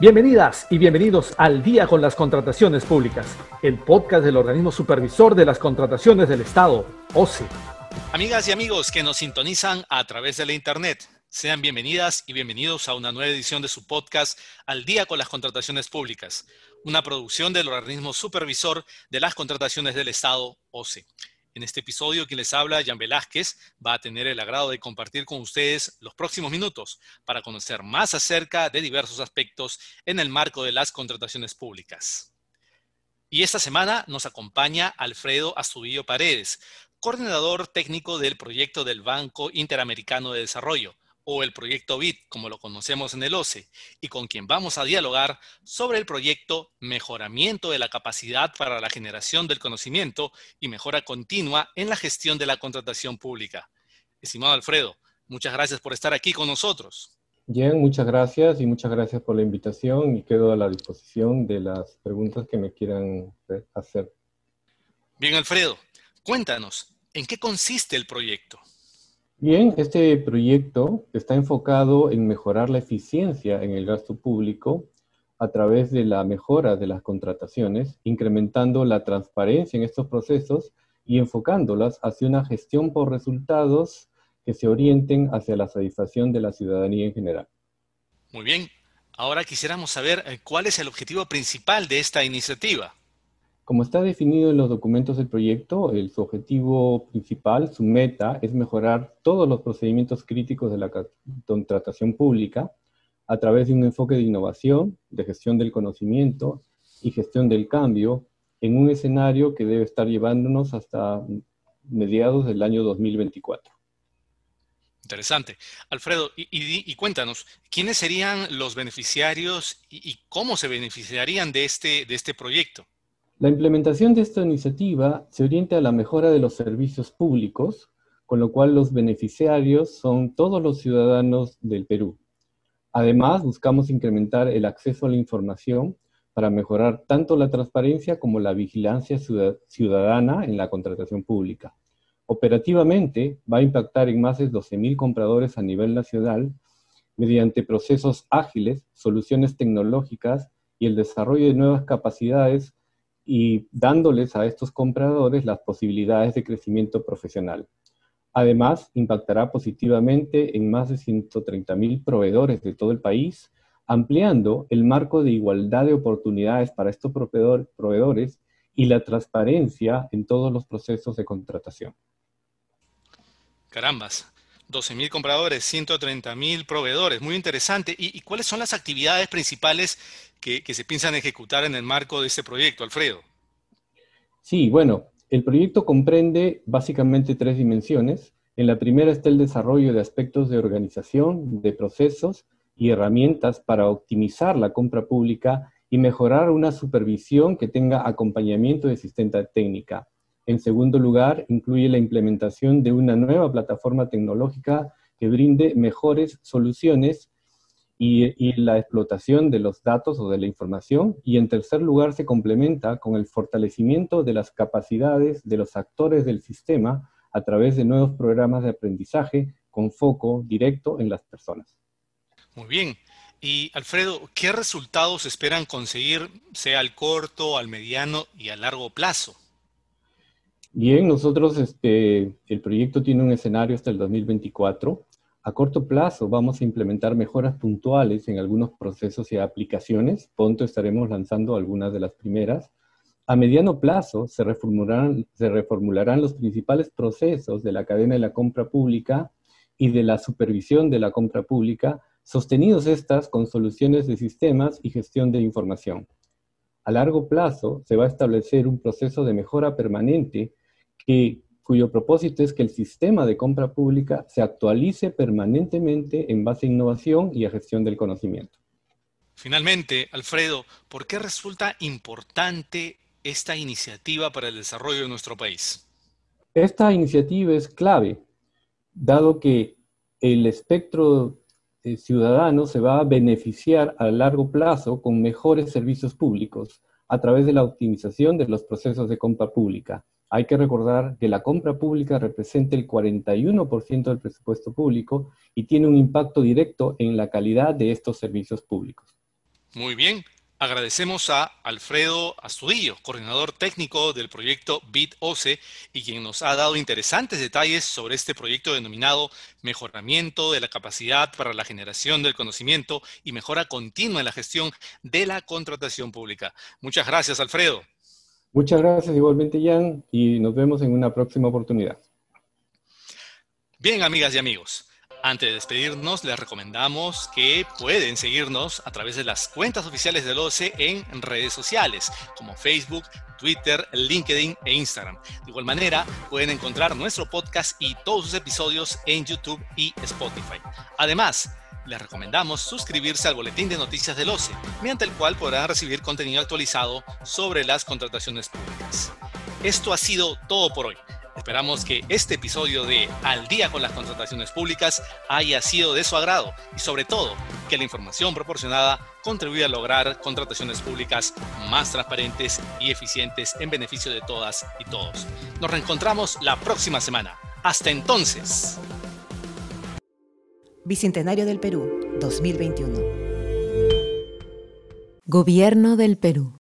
Bienvenidas y bienvenidos al Día con las Contrataciones Públicas, el podcast del organismo supervisor de las contrataciones del Estado, OCE. Amigas y amigos que nos sintonizan a través de la Internet, sean bienvenidas y bienvenidos a una nueva edición de su podcast Al Día con las Contrataciones Públicas, una producción del organismo supervisor de las contrataciones del Estado, OCE. En este episodio, quien les habla, Jan Velázquez, va a tener el agrado de compartir con ustedes los próximos minutos para conocer más acerca de diversos aspectos en el marco de las contrataciones públicas. Y esta semana nos acompaña Alfredo Astudillo Paredes, coordinador técnico del proyecto del Banco Interamericano de Desarrollo, o el proyecto BIT, como lo conocemos en el OCE, y con quien vamos a dialogar sobre el proyecto Mejoramiento de la capacidad para la generación del conocimiento y mejora continua en la gestión de la contratación pública. Estimado Alfredo, muchas gracias por estar aquí con nosotros. Bien, muchas gracias y muchas gracias por la invitación y quedo a la disposición de las preguntas que me quieran hacer. Bien, Alfredo, cuéntanos, ¿en qué consiste el proyecto? Bien, este proyecto está enfocado en mejorar la eficiencia en el gasto público a través de la mejora de las contrataciones, incrementando la transparencia en estos procesos y enfocándolas hacia una gestión por resultados que se orienten hacia la satisfacción de la ciudadanía en general. Muy bien, ahora quisiéramos saber eh, cuál es el objetivo principal de esta iniciativa. Como está definido en los documentos del proyecto, el, su objetivo principal, su meta, es mejorar todos los procedimientos críticos de la contratación pública a través de un enfoque de innovación, de gestión del conocimiento y gestión del cambio en un escenario que debe estar llevándonos hasta mediados del año 2024. Interesante. Alfredo, y, cuéntanos, ¿quiénes serían los beneficiarios y, y, cómo se beneficiarían de este, de este proyecto? La implementación de esta iniciativa se orienta a la mejora de los servicios públicos, con lo cual los beneficiarios son todos los ciudadanos del Perú. Además, buscamos incrementar el acceso a la información para mejorar tanto la transparencia como la vigilancia ciudadana en la contratación pública. Operativamente, va a impactar en más de 12.000 compradores a nivel nacional mediante procesos ágiles, soluciones tecnológicas y el desarrollo de nuevas capacidades y dándoles a estos compradores las posibilidades de crecimiento profesional. Además, impactará positivamente en más de 130.000 proveedores de todo el país, ampliando el marco de igualdad de oportunidades para estos proveedores y la transparencia en todos los procesos de contratación. Carambas, 12.000 compradores, 130.000 proveedores, muy interesante. ¿Y, cuáles son las actividades principales que, se piensan ejecutar en el marco de este proyecto, Alfredo? Sí, bueno, el proyecto comprende básicamente tres dimensiones. En la primera está el desarrollo de aspectos de organización, de procesos y herramientas para optimizar la compra pública y mejorar una supervisión que tenga acompañamiento de asistente técnica. En segundo lugar, incluye la implementación de una nueva plataforma tecnológica que brinde mejores soluciones y, la explotación de los datos o de la información. Y en tercer lugar, se complementa con el fortalecimiento de las capacidades de los actores del sistema a través de nuevos programas de aprendizaje con foco directo en las personas. Muy bien. Y Alfredo, ¿qué resultados esperan conseguir, sea al corto, al mediano y a largo plazo? Bien, nosotros, este, el proyecto tiene un escenario hasta el 2024. A corto plazo vamos a implementar mejoras puntuales en algunos procesos y aplicaciones. Pronto estaremos lanzando algunas de las primeras. A mediano plazo se reformularán, se reformularán los principales procesos de la cadena de la compra pública y de la supervisión de la compra pública, sostenidos estas con soluciones de sistemas y gestión de información. A largo plazo se va a establecer un proceso de mejora permanente cuyo propósito es que el sistema de compra pública se actualice permanentemente en base a innovación y a gestión del conocimiento. Finalmente, Alfredo, ¿por qué resulta importante esta iniciativa para el desarrollo de nuestro país? Esta iniciativa es clave, dado que el espectro ciudadano se va a beneficiar a largo plazo con mejores servicios públicos a través de la optimización de los procesos de compra pública hay que recordar que la compra pública representa el 41% del presupuesto público y tiene un impacto directo en la calidad de estos servicios públicos. Muy bien. Agradecemos a Alfredo Astudillo, coordinador técnico del proyecto BitOce y quien nos ha dado interesantes detalles sobre este proyecto denominado Mejoramiento de la capacidad para la generación del conocimiento y mejora continua en la gestión de la contratación pública. Muchas gracias, Alfredo. Muchas gracias igualmente, Jan, y nos vemos en una próxima oportunidad. Bien, amigas y amigos. Antes de despedirnos, les recomendamos que pueden seguirnos a través de las cuentas oficiales del OCE en redes sociales, como Facebook, Twitter, LinkedIn e Instagram. De igual manera, pueden encontrar nuestro podcast y todos sus episodios en YouTube y Spotify. Además, les recomendamos suscribirse al boletín de noticias del OCE, mediante el cual podrán recibir contenido actualizado sobre las contrataciones públicas. Esto ha sido todo por hoy. Esperamos que este episodio de Al día con las contrataciones públicas haya sido de su agrado y sobre todo que la información proporcionada contribuya a lograr contrataciones públicas más transparentes y eficientes en beneficio de todas y todos. Nos reencontramos la próxima semana. Hasta entonces. Bicentenario del Perú, 2021. Gobierno del Perú.